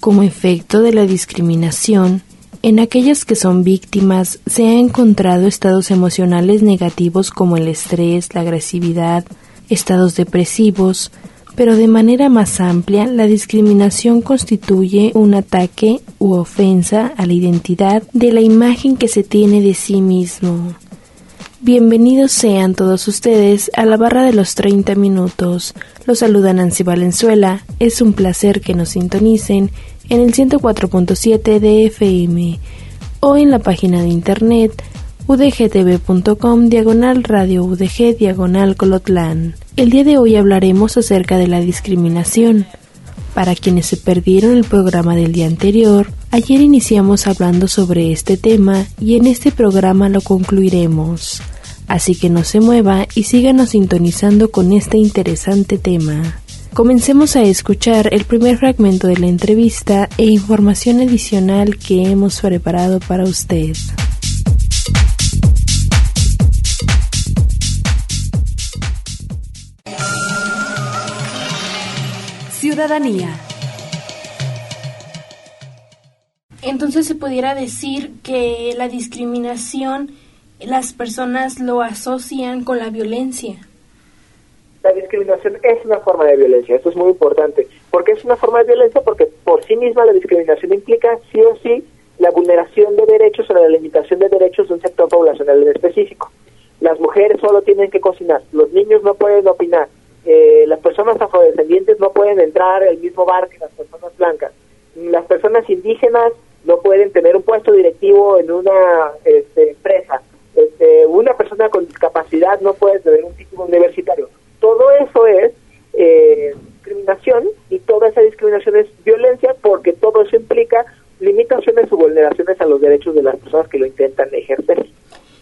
Como efecto de la discriminación, en aquellas que son víctimas se ha encontrado estados emocionales negativos como el estrés, la agresividad, estados depresivos, pero de manera más amplia la discriminación constituye un ataque u ofensa a la identidad de la imagen que se tiene de sí mismo. Bienvenidos sean todos ustedes a la barra de los 30 minutos. Los saluda Nancy Valenzuela. Es un placer que nos sintonicen en el 104.7 de FM o en la página de internet udgtv.com diagonal radio udg diagonal colotlán. El día de hoy hablaremos acerca de la discriminación. Para quienes se perdieron el programa del día anterior, ayer iniciamos hablando sobre este tema y en este programa lo concluiremos. Así que no se mueva y síganos sintonizando con este interesante tema. Comencemos a escuchar el primer fragmento de la entrevista e información adicional que hemos preparado para usted. Ciudadanía. Entonces se pudiera decir que la discriminación las personas lo asocian con la violencia. La discriminación es una forma de violencia, esto es muy importante. ¿Por qué es una forma de violencia? Porque por sí misma la discriminación implica sí o sí la vulneración de derechos o la limitación de derechos de un sector poblacional en específico. Las mujeres solo tienen que cocinar, los niños no pueden opinar, eh, las personas afrodescendientes no pueden entrar al mismo bar que las personas blancas, las personas indígenas no pueden tener un puesto directivo en una este, empresa, este, una persona con discapacidad no puede tener un título universitario. Todo eso es eh, discriminación y toda esa discriminación es violencia porque todo eso implica limitaciones o vulneraciones a los derechos de las personas que lo intentan ejercer.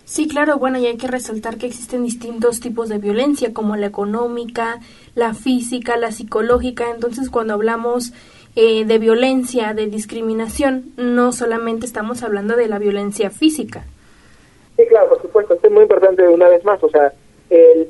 Sí, claro, bueno, y hay que resaltar que existen distintos tipos de violencia, como la económica, la física, la psicológica. Entonces, cuando hablamos eh, de violencia, de discriminación, no solamente estamos hablando de la violencia física. Sí, claro, por supuesto. Esto es muy importante una vez más. O sea,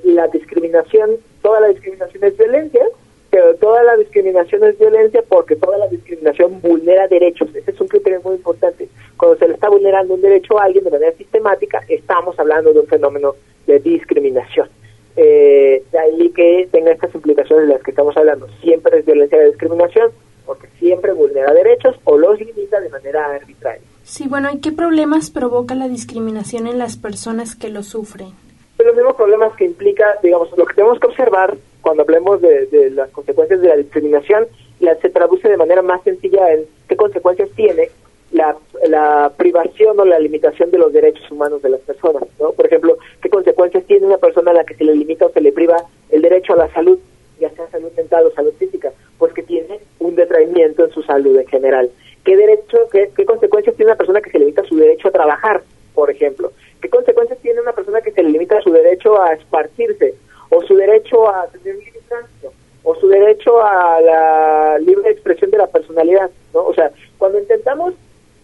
la discriminación, toda la discriminación es violencia, pero toda la discriminación es violencia porque toda la discriminación vulnera derechos. Ese es un criterio muy importante. Cuando se le está vulnerando un derecho a alguien de manera sistemática, estamos hablando de un fenómeno de discriminación. Eh, de ahí que tenga estas implicaciones de las que estamos hablando. Siempre es violencia de discriminación porque siempre vulnera derechos o los limita de manera arbitraria. Sí, bueno, ¿y qué problemas provoca la discriminación en las personas que lo sufren? Los mismos problemas que implica, digamos, lo que tenemos que observar cuando hablemos de, las consecuencias de la discriminación, la, se traduce de manera más sencilla en qué consecuencias tiene la, la, privación o la limitación de los derechos humanos de las personas, ¿no? Por ejemplo, qué consecuencias tiene una persona a la que se le limita o se le priva el derecho a la salud, ya sea salud mental o salud física, pues que tiene un detraimiento en su salud en general. ¿Qué derecho, qué, qué consecuencias tiene una persona que se limita su derecho a trabajar, por ejemplo? ¿Qué consecuencias tiene una persona que se le limita su derecho a esparcirse o su derecho a tener libre tránsito o su derecho a la libre expresión de la personalidad, ¿no? O sea, cuando intentamos,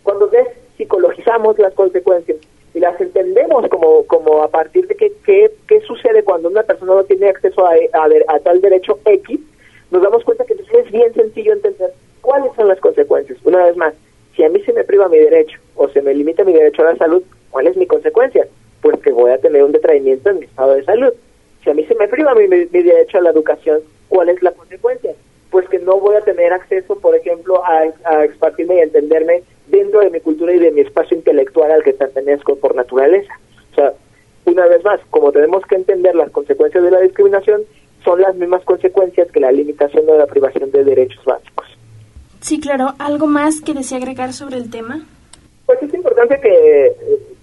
cuando psicologizamos las consecuencias y las entendemos como, como a partir de qué, qué, qué sucede cuando una persona no tiene acceso a, a, a tal derecho X, nos damos cuenta que entonces es bien sencillo entender cuáles son las consecuencias. Una vez más, si a mí se me priva mi derecho o se me limita mi derecho a la salud, ¿cuál es mi consecuencia? Pues que voy a tener un detraimiento en mi estado de salud. Si a mí se me priva mi, mi, derecho a la educación, ¿cuál es la consecuencia? Pues que no voy a tener acceso, por ejemplo, a, a expartirme y entenderme dentro de mi cultura y de mi espacio intelectual al que pertenezco por naturaleza. O sea, una vez más, como tenemos que entender las consecuencias de la discriminación, son las mismas consecuencias que la limitación o la privación de derechos básicos. Sí, claro. ¿Algo más que desea agregar sobre el tema? Pues es importante que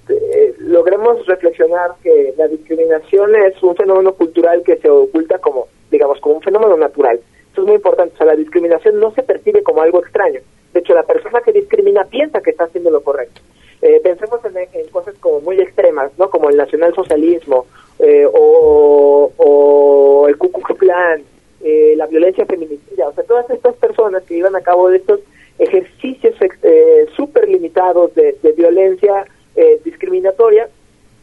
eh, logremos reflexionar que la discriminación es un fenómeno cultural que se oculta como, digamos, como un fenómeno natural. Eso es muy importante. O sea, la discriminación no se percibe como algo extraño. De hecho, la persona que discrimina piensa que está haciendo lo correcto. Eh, pensemos en, cosas como muy extremas, ¿no? Como el nacionalsocialismo eh, o, el Ku Klux Klan, eh, la violencia feminicida. O sea, todas estas personas que llevan a cabo de estos ejercicios eh, súper limitados de, violencia discriminatoria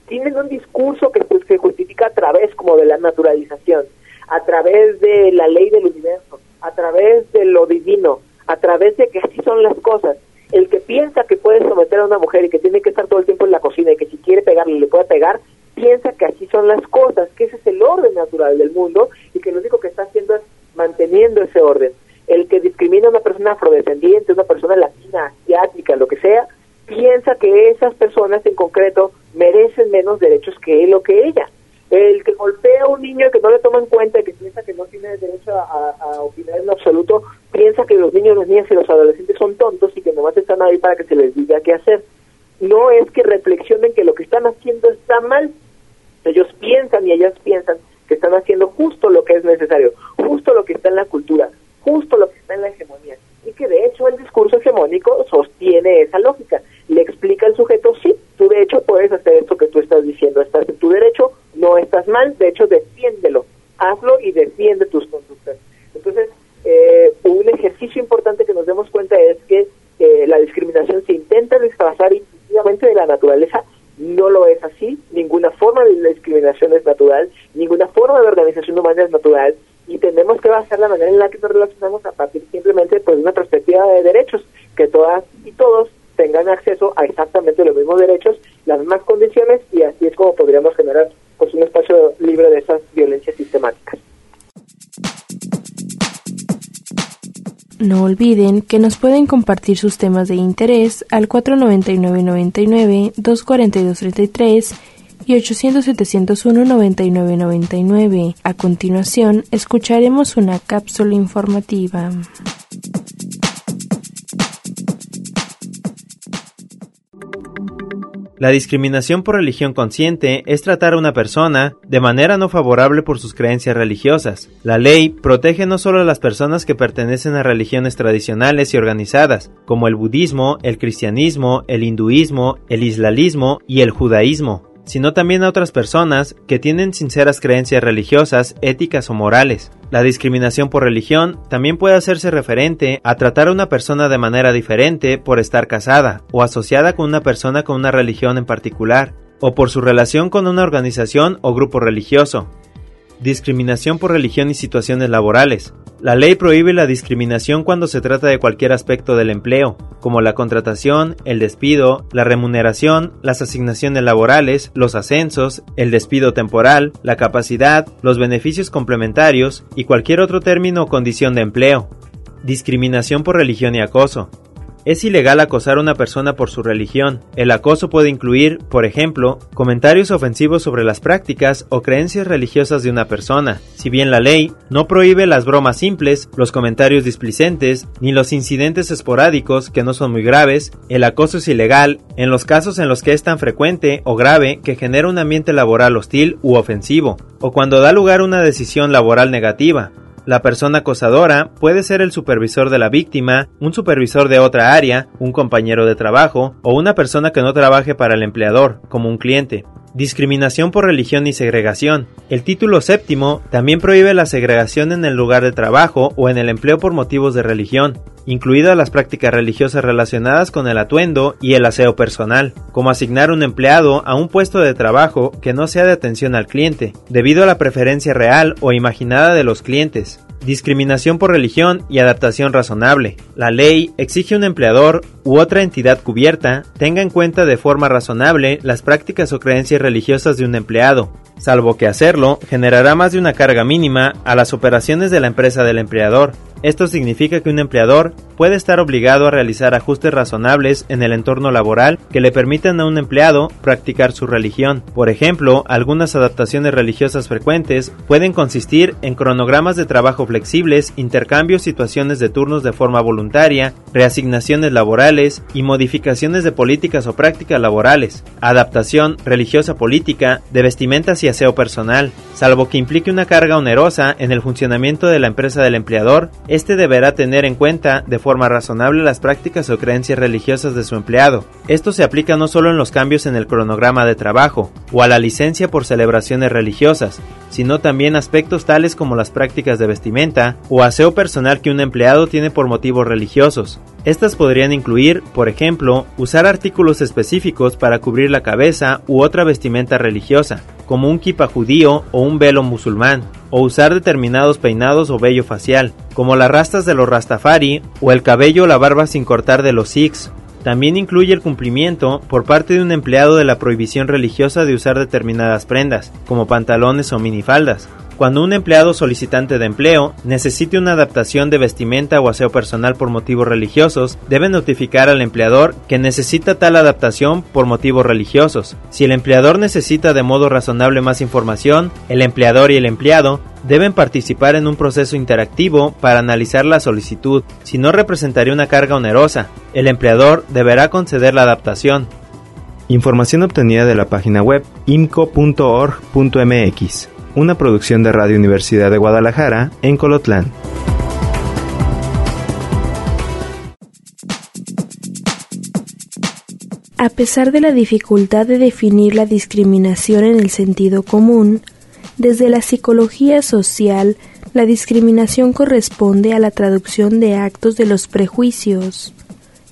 tienen un discurso que se justifica a través como de la naturalización, a través de la ley del universo, a través de lo divino, a través de que así son las cosas. El que piensa que puede someter a una mujer y que tiene que estar todo el tiempo en la cocina y que si quiere pegarle le puede pegar, piensa que así son las cosas, que ese es el orden natural del mundo y que lo único que está haciendo es manteniendo ese orden. El que discrimina a una persona afrodescendiente, una persona latina, asiática, lo que sea, piensa que esas personas en concreto merecen menos derechos que él o que ella. El que golpea a un niño que no le toma en cuenta y que piensa que no tiene derecho a, opinar en absoluto, piensa que los niños, las niñas y los adolescentes son tontos y que nomás están ahí para que se les diga qué hacer. No es que reflexionen que lo que están haciendo está mal. Ellos piensan y ellas piensan que están haciendo justo lo que es necesario, justo lo que está en la cultura, justo lo que está en la hegemonía. Y que de hecho el discurso hegemónico sostiene esa lógica. Le explica al sujeto, sí, tú de hecho puedes hacer esto que tú estás diciendo, estás en tu derecho, no estás mal, de hecho defiéndelo, hazlo y defiende tus conductas. Entonces, eh, olviden que nos pueden compartir sus temas de interés al 499-99, 242-33 y 800-701-9999. A continuación, escucharemos una cápsula informativa. La discriminación por religión consciente es tratar a una persona de manera no favorable por sus creencias religiosas. La ley protege no solo a las personas que pertenecen a religiones tradicionales y organizadas, como el budismo, el cristianismo, el hinduismo, el islamismo y el judaísmo, sino también a otras personas que tienen sinceras creencias religiosas, éticas o morales. La discriminación por religión también puede hacerse referente a tratar a una persona de manera diferente por estar casada o asociada con una persona con una religión en particular, o por su relación con una organización o grupo religioso. Discriminación por religión y situaciones laborales. La ley prohíbe la discriminación cuando se trata de cualquier aspecto del empleo, como la contratación, el despido, la remuneración, las asignaciones laborales, los ascensos, el despido temporal, la capacidad, los beneficios complementarios y cualquier otro término o condición de empleo. Discriminación por religión y acoso. Es ilegal acosar a una persona por su religión. El acoso puede incluir, por ejemplo, comentarios ofensivos sobre las prácticas o creencias religiosas de una persona. Si bien la ley no prohíbe las bromas simples, los comentarios displicentes, ni los incidentes esporádicos que no son muy graves, el acoso es ilegal en los casos en los que es tan frecuente o grave que genera un ambiente laboral hostil u ofensivo, o cuando da lugar a una decisión laboral negativa, la persona acosadora puede ser el supervisor de la víctima, un supervisor de otra área, un compañero de trabajo o una persona que no trabaje para el empleador, como un cliente. Discriminación por religión y segregación. El título séptimo también prohíbe la segregación en el lugar de trabajo o en el empleo por motivos de religión, incluidas las prácticas religiosas relacionadas con el atuendo y el aseo personal, como asignar un empleado a un puesto de trabajo que no sea de atención al cliente, debido a la preferencia real o imaginada de los clientes, discriminación por religión y adaptación razonable. La ley exige a un empleador u otra entidad cubierta tenga en cuenta de forma razonable las prácticas o creencias religiosas de un empleado, salvo que hacerlo generará más de una carga mínima a las operaciones de la empresa del empleador. Esto significa que un empleador puede estar obligado a realizar ajustes razonables en el entorno laboral que le permitan a un empleado practicar su religión. Por ejemplo, algunas adaptaciones religiosas frecuentes pueden consistir en cronogramas de trabajo flexibles, intercambios, situaciones de turnos de forma voluntaria, reasignaciones laborales y modificaciones de políticas o prácticas laborales, adaptación religiosa política, de vestimentas y aseo personal, salvo que implique una carga onerosa en el funcionamiento de la empresa del empleador este deberá tener en cuenta de forma razonable las prácticas o creencias religiosas de su empleado. Esto se aplica no solo en los cambios en el cronograma de trabajo o a la licencia por celebraciones religiosas, sino también aspectos tales como las prácticas de vestimenta o aseo personal que un empleado tiene por motivos religiosos. Estas podrían incluir, por ejemplo, usar artículos específicos para cubrir la cabeza u otra vestimenta religiosa, como un kipa judío o un velo musulmán, o usar determinados peinados o vello facial, como las rastas de los rastafari o el cabello o la barba sin cortar de los sikhs. También incluye el cumplimiento por parte de un empleado de la prohibición religiosa de usar determinadas prendas, como pantalones o minifaldas, cuando un empleado solicitante de empleo necesite una adaptación de vestimenta o aseo personal por motivos religiosos, debe notificar al empleador que necesita tal adaptación por motivos religiosos. Si el empleador necesita de modo razonable más información, el empleador y el empleado deben participar en un proceso interactivo para analizar la solicitud, si no representaría una carga onerosa. El empleador deberá conceder la adaptación. Información obtenida de la página web imco.org.mx una producción de Radio Universidad de Guadalajara en Colotlán. A pesar de la dificultad de definir la discriminación en el sentido común, desde la psicología social, la discriminación corresponde a la traducción de actos de los prejuicios.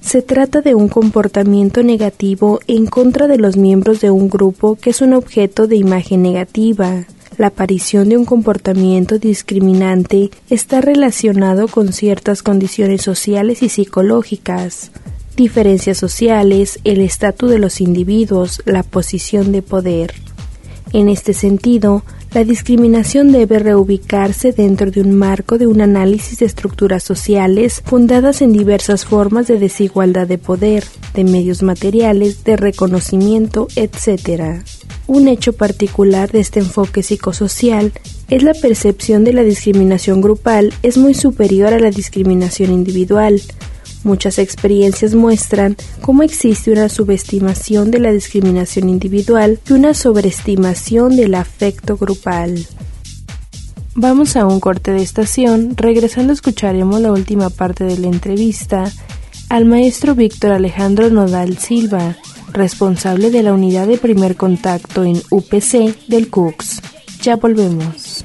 Se trata de un comportamiento negativo en contra de los miembros de un grupo que es un objeto de imagen negativa. La aparición de un comportamiento discriminante está relacionado con ciertas condiciones sociales y psicológicas, diferencias sociales, el estatus de los individuos, la posición de poder. En este sentido, la discriminación debe reubicarse dentro de un marco de un análisis de estructuras sociales fundadas en diversas formas de desigualdad de poder, de medios materiales, de reconocimiento, etc. Un hecho particular de este enfoque psicosocial es la percepción de la discriminación grupal es muy superior a la discriminación individual. Muchas experiencias muestran cómo existe una subestimación de la discriminación individual y una sobreestimación del afecto grupal. Vamos a un corte de estación, regresando escucharemos la última parte de la entrevista al maestro Víctor Alejandro Nodal Silva, responsable de la unidad de primer contacto en UPC del CUCS. Ya volvemos.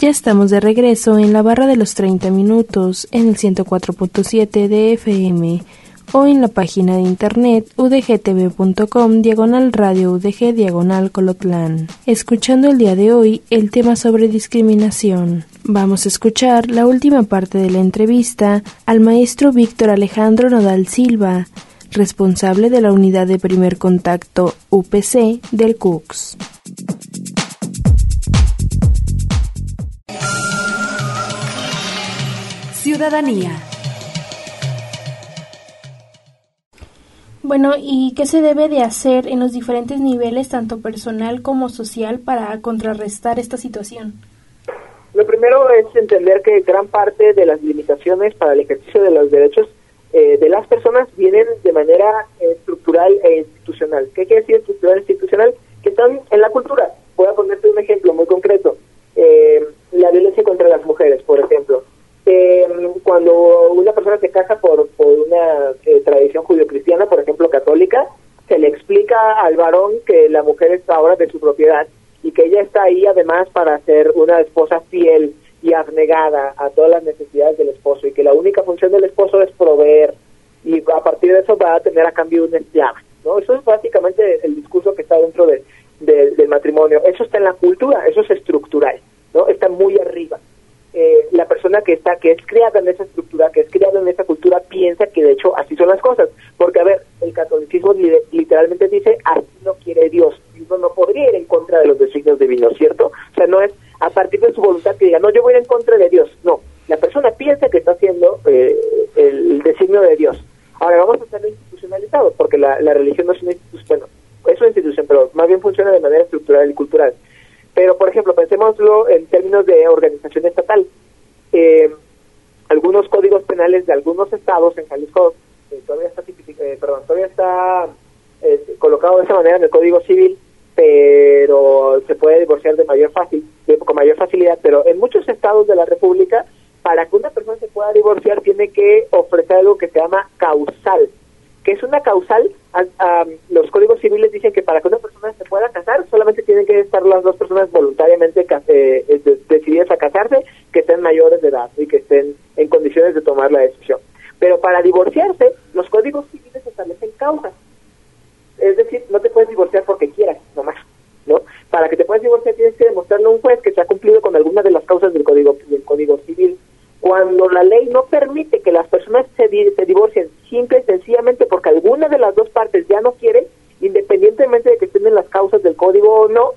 Ya estamos de regreso en la barra de los 30 minutos en el 104.7 de FM o en la página de internet udgtv.com diagonal radio udg diagonal colotlán. Escuchando el día de hoy el tema sobre discriminación. Vamos a escuchar la última parte de la entrevista al maestro Víctor Alejandro Nodal Silva, responsable de la unidad de primer contacto UPC del CUCS. Ciudadanía. Bueno, ¿y qué se debe de hacer en los diferentes niveles, tanto personal como social, para contrarrestar esta situación? Lo primero es entender que gran parte de las limitaciones para el ejercicio de los derechos eh, de las personas vienen de manera estructural e institucional. ¿Qué quiere decir estructural e institucional? Que están en la cultura. Voy a ponerte un ejemplo muy concreto. Eh, la violencia contra las mujeres, por ejemplo. Eh, cuando una persona se casa por, una eh, tradición judio-cristiana, por ejemplo católica, se le explica al varón que la mujer está ahora de su propiedad y que ella está ahí además para ser una esposa fiel y abnegada a todas las necesidades del esposo y que la única función del esposo es proveer y a partir de eso va a tener a cambio una esclava. ¿no? Eso es básicamente el discurso que está dentro de, del matrimonio. Eso está en la cultura, eso es estructural, no está muy arriba eh, la persona que está, que es criada en esa estructura, que es criada en esa cultura, piensa que de hecho así son las cosas. Porque, a ver, el catolicismo literalmente dice, así no quiere Dios. Y uno no podría ir en contra de los designios divinos, ¿cierto? O sea, no es a partir de su voluntad que diga, no, yo voy a ir en contra de Dios. No, la persona piensa que está haciendo eh, el designio de Dios. Ahora, vamos a estar institucionalizados, porque la, religión no es una institución, bueno, es una institución, pero más bien funciona de manera estructural y cultural. Pero, por ejemplo, pensémoslo en términos de organización estatal. Eh, algunos códigos penales de algunos estados en Jalisco eh, todavía está, eh, perdón, todavía está eh, colocado de esa manera en el Código Civil, pero se puede divorciar de mayor fácil, con mayor facilidad, pero en muchos estados de la República, para que una persona se pueda divorciar, tiene que ofrecer algo que se llama causal. Es una causal? los códigos civiles dicen que para que una persona se pueda casar, solamente tienen que estar las dos personas voluntariamente decididas a casarse, que estén mayores de edad y que estén en condiciones de tomar la decisión. Pero para divorciarse, los códigos civiles establecen causas. Es decir, no te puedes divorciar porque quieras, nomás. ¿no? Para que te puedas divorciar tienes que demostrarle a un juez que se ha cumplido con alguna de las causas del código, del código civil. Cuando la ley no permite que las personas se, se divorcien simple y sencillamente porque alguna de las dos partes ya no quiere, independientemente de que estén en las causas del código o no,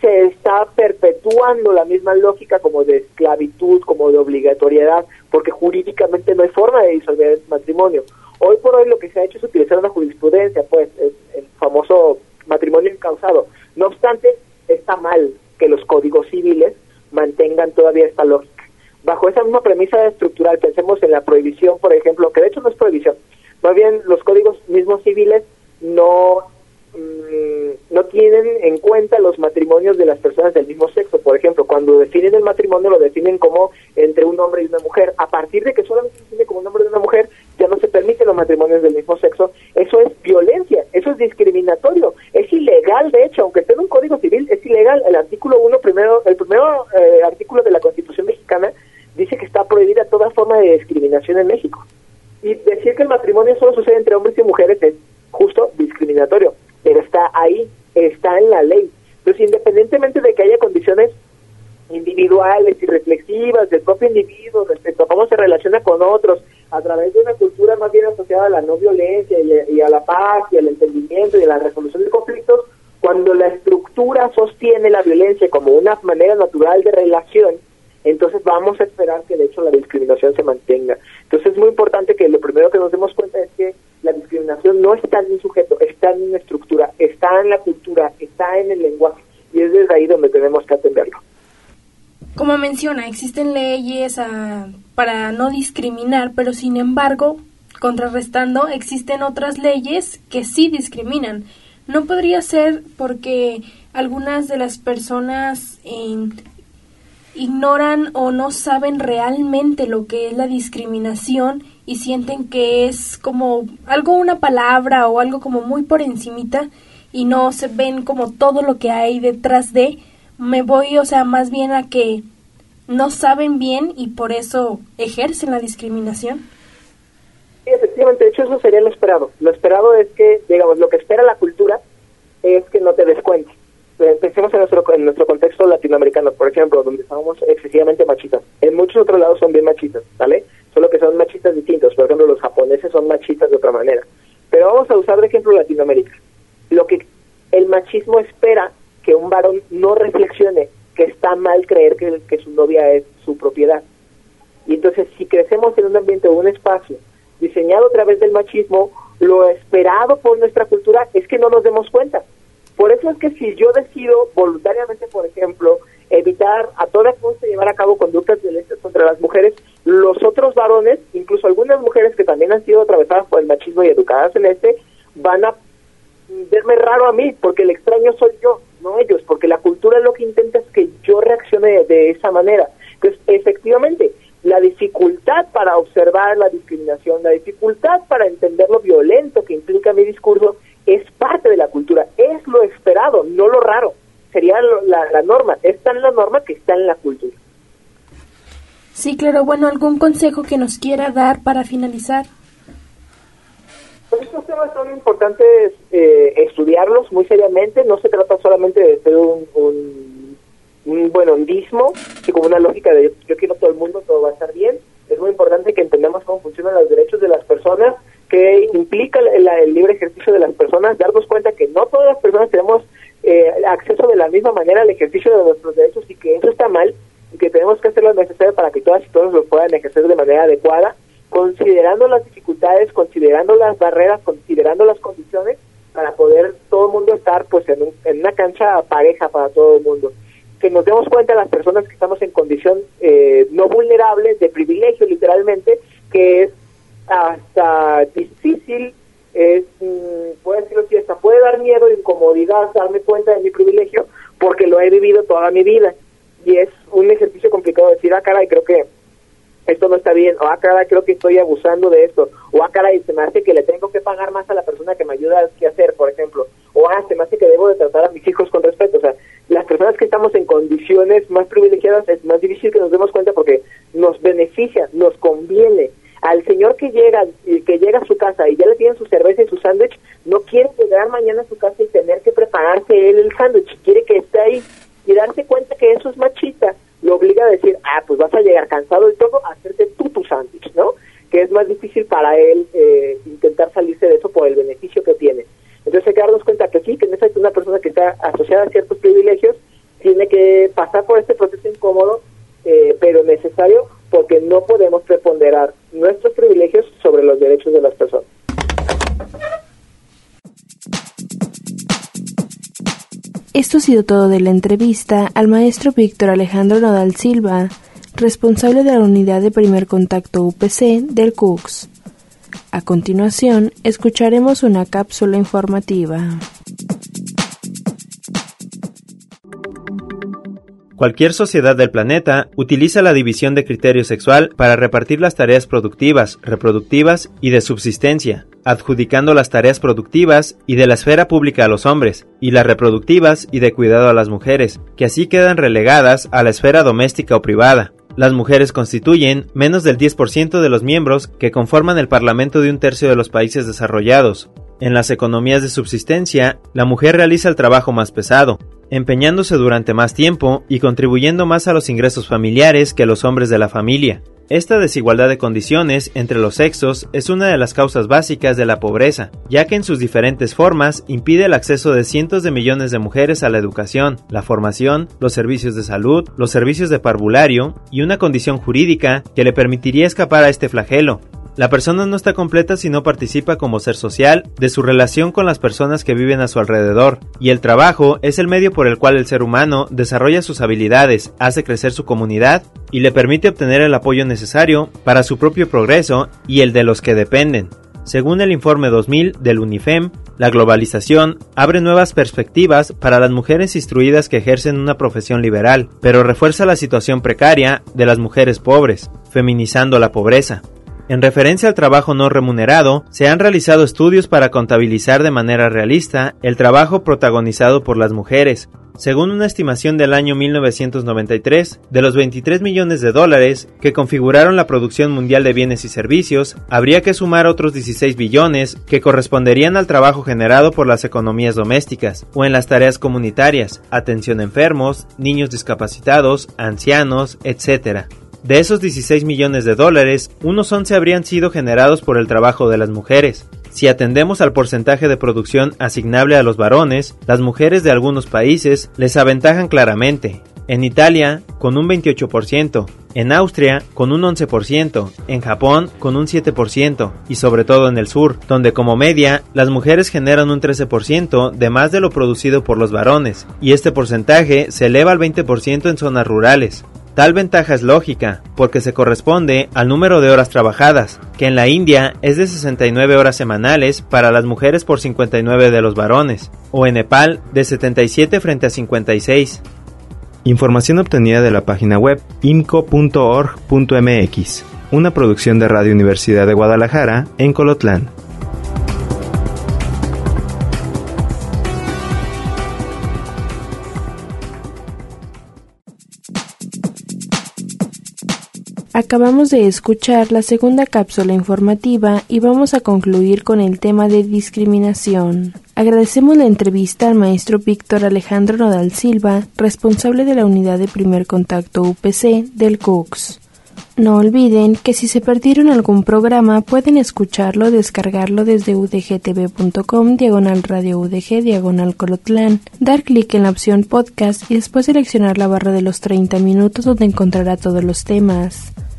se está perpetuando la misma lógica como de esclavitud, como de obligatoriedad, porque jurídicamente no hay forma de disolver el matrimonio. Hoy por hoy lo que se ha hecho es utilizar una jurisprudencia, pues el, famoso matrimonio encausado. No obstante, está mal que los códigos civiles mantengan todavía esta lógica. Bajo esa misma premisa estructural, pensemos en la prohibición, por ejemplo, que de hecho no es prohibición, más bien los códigos mismos civiles no Mm, no tienen en cuenta los matrimonios de las personas del mismo sexo. Por ejemplo, cuando definen el matrimonio lo definen como entre un hombre y una mujer. A partir de que solamente se define como un hombre y una mujer, ya no se permiten los matrimonios del mismo sexo. Eso es violencia, eso es discriminatorio, es ilegal de hecho, aunque esté en un código civil, es ilegal. El artículo 1, primero, el primero eh, artículo de la Constitución mexicana dice que está prohibida toda forma de discriminación en México. Y decir que el matrimonio solo sucede entre hombres y mujeres es justo discriminatorio pero está ahí, está en la ley. Entonces, independientemente de que haya condiciones individuales y reflexivas del propio individuo respecto a cómo se relaciona con otros, a través de una cultura más bien asociada a la no violencia y, a la paz y al entendimiento y a la resolución de conflictos, cuando la estructura sostiene la violencia como una manera natural de relación, entonces vamos a esperar que de hecho la discriminación se mantenga. Entonces es muy importante que lo primero que nos demos cuenta es que la discriminación no está en un sujeto, está en una estructura, está en la cultura, está en el lenguaje y es desde ahí donde tenemos que atenderlo. Como menciona, existen leyes ah, para no discriminar, pero sin embargo, contrarrestando, existen otras leyes que sí discriminan. No podría ser porque algunas de las personas ignoran o no saben realmente lo que es la discriminación y sienten que es como algo una palabra o algo como muy por encimita y no se ven como todo lo que hay detrás de me voy o sea más bien a que no saben bien y por eso ejercen la discriminación. Sí, efectivamente hecho eso sería lo esperado. Lo esperado es que digamos lo que espera la cultura es que no te des eh, pensemos en nuestro, en nuestro contexto latinoamericano, por ejemplo, donde estamos excesivamente machistas. En muchos otros lados son bien machistas, ¿vale? Solo que son machistas distintos. Por ejemplo, los japoneses son machistas de otra manera. Pero vamos a usar de ejemplo Latinoamérica. Lo que el machismo espera que un varón no reflexione que está mal creer que, que su novia es su propiedad. Y entonces, si crecemos en un ambiente o un espacio diseñado a través del machismo, lo esperado por nuestra cultura es que no nos demos cuenta por eso es que si yo por ejemplo, evitar a toda costa llevar a cabo conductas violentas contra las mujeres, los otros varones, incluso algunas mujeres que también han sido atravesadas por el machismo y educadas en este, van a verme raro a mí, porque el extraño soy yo, no ellos, porque la cultura lo que intenta es que yo reaccione de esa manera. Entonces, efectivamente, la dificultad para observar la discriminación, la dificultad para entender lo violento que implica mi discurso, es parte de la cultura, es lo esperado, no lo raro. Sería la, norma, está en la norma que está en la cultura. Sí, claro. Bueno, ¿algún consejo que nos quiera dar para finalizar? Pues estos temas son importantes eh, estudiarlos muy seriamente. No se trata solamente de ser un, un, un buen hondismo, y como una lógica de yo quiero todo el mundo, todo va a estar bien. Es muy importante que entendamos cómo funcionan los derechos de las personas que implica el, libre ejercicio de las personas, darnos cuenta que no todas las personas tenemos eh, acceso de la misma manera al ejercicio de nuestros derechos y que eso está mal y que tenemos que hacer lo necesario para que todas y todos lo puedan ejercer de manera adecuada, considerando las dificultades, considerando las barreras, considerando las condiciones para poder todo el mundo estar pues en, en una cancha pareja para todo el mundo. Que nos demos cuenta las personas que estamos en condición eh, no vulnerable, de privilegio literalmente, que es hasta difícil, es, mm, puede decirlo así, hasta puede incomodidad, darme cuenta de mi privilegio, porque lo he vivido toda mi vida. Y es un ejercicio complicado decir, ah, caray, creo que esto no está bien, o ah, caray, creo que estoy abusando de esto, o ah, caray, se me hace que le tengo que pagar más a la persona que me ayuda a hacer, por ejemplo, o ah, se me hace que debo de tratar a mis hijos con respeto, o sea, las personas que estamos en condiciones más privilegiadas es más difícil que nos demos cuenta porque nos beneficia, nos conviene. Al señor que llega que llega a su casa y ya le tienen su cerveza y su sándwich, no quiere llegar mañana a su casa prepararse él el sándwich, quiere que esté ahí y darse cuenta que eso es machista, lo obliga a decir, ah, pues vas a llegar cansado sido todo de la entrevista al maestro Víctor Alejandro Nodal Silva, responsable de la unidad de primer contacto UPC del CUCS. A continuación, escucharemos una cápsula informativa. Cualquier sociedad del planeta utiliza la división de criterio sexual para repartir las tareas productivas, reproductivas y de subsistencia, adjudicando las tareas productivas y de la esfera pública a los hombres, y las reproductivas y de cuidado a las mujeres, que así quedan relegadas a la esfera doméstica o privada. Las mujeres constituyen menos del 10% de los miembros que conforman el Parlamento de un tercio de los países desarrollados. En las economías de subsistencia, la mujer realiza el trabajo más pesado, empeñándose durante más tiempo y contribuyendo más a los ingresos familiares que los hombres de la familia. Esta desigualdad de condiciones entre los sexos es una de las causas básicas de la pobreza, ya que en sus diferentes formas impide el acceso de cientos de millones de mujeres a la educación, la formación, los servicios de salud, los servicios de parvulario y una condición jurídica que le permitiría escapar a este flagelo, la persona no está completa si no participa como ser social de su relación con las personas que viven a su alrededor, y el trabajo es el medio por el cual el ser humano desarrolla sus habilidades, hace crecer su comunidad y le permite obtener el apoyo necesario para su propio progreso y el de los que dependen. Según el informe 2000 del UNIFEM, la globalización abre nuevas perspectivas para las mujeres instruidas que ejercen una profesión liberal, pero refuerza la situación precaria de las mujeres pobres, feminizando la pobreza. En referencia al trabajo no remunerado, se han realizado estudios para contabilizar de manera realista el trabajo protagonizado por las mujeres. Según una estimación del año 1993, de los 23 millones de dólares que configuraron la producción mundial de bienes y servicios, habría que sumar otros 16 billones que corresponderían al trabajo generado por las economías domésticas o en las tareas comunitarias, atención a enfermos, niños discapacitados, ancianos, etc. De esos 16 millones de dólares, unos 11 habrían sido generados por el trabajo de las mujeres. Si atendemos al porcentaje de producción asignable a los varones, las mujeres de algunos países les aventajan claramente. En Italia, con un 28%, en Austria, con un 11%, en Japón, con un 7%, y sobre todo en el sur, donde como media, las mujeres generan un 13% de más de lo producido por los varones, y este porcentaje se eleva al 20% en zonas rurales. Tal ventaja es lógica, porque se corresponde al número de horas trabajadas, que en la India es de 69 horas semanales para las mujeres por 59 de los varones, o en Nepal de 77 frente a 56. Información obtenida de la página web imco.org.mx, una producción de Radio Universidad de Guadalajara en Colotlán. Acabamos de escuchar la segunda cápsula informativa y vamos a concluir con el tema de discriminación. Agradecemos la entrevista al maestro Víctor Alejandro Nodal Silva, responsable de la unidad de primer contacto UPC del CUCS. No olviden que si se perdieron algún programa pueden escucharlo o descargarlo desde udgtv.com diagonal radio udg diagonal colotlán, dar clic en la opción podcast y después seleccionar la barra de los 30 minutos donde encontrará todos los temas.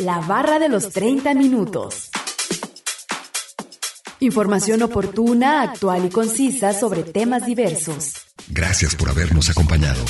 La barra de los 30 minutos. Información oportuna, actual y concisa sobre temas diversos. Gracias por habernos acompañado.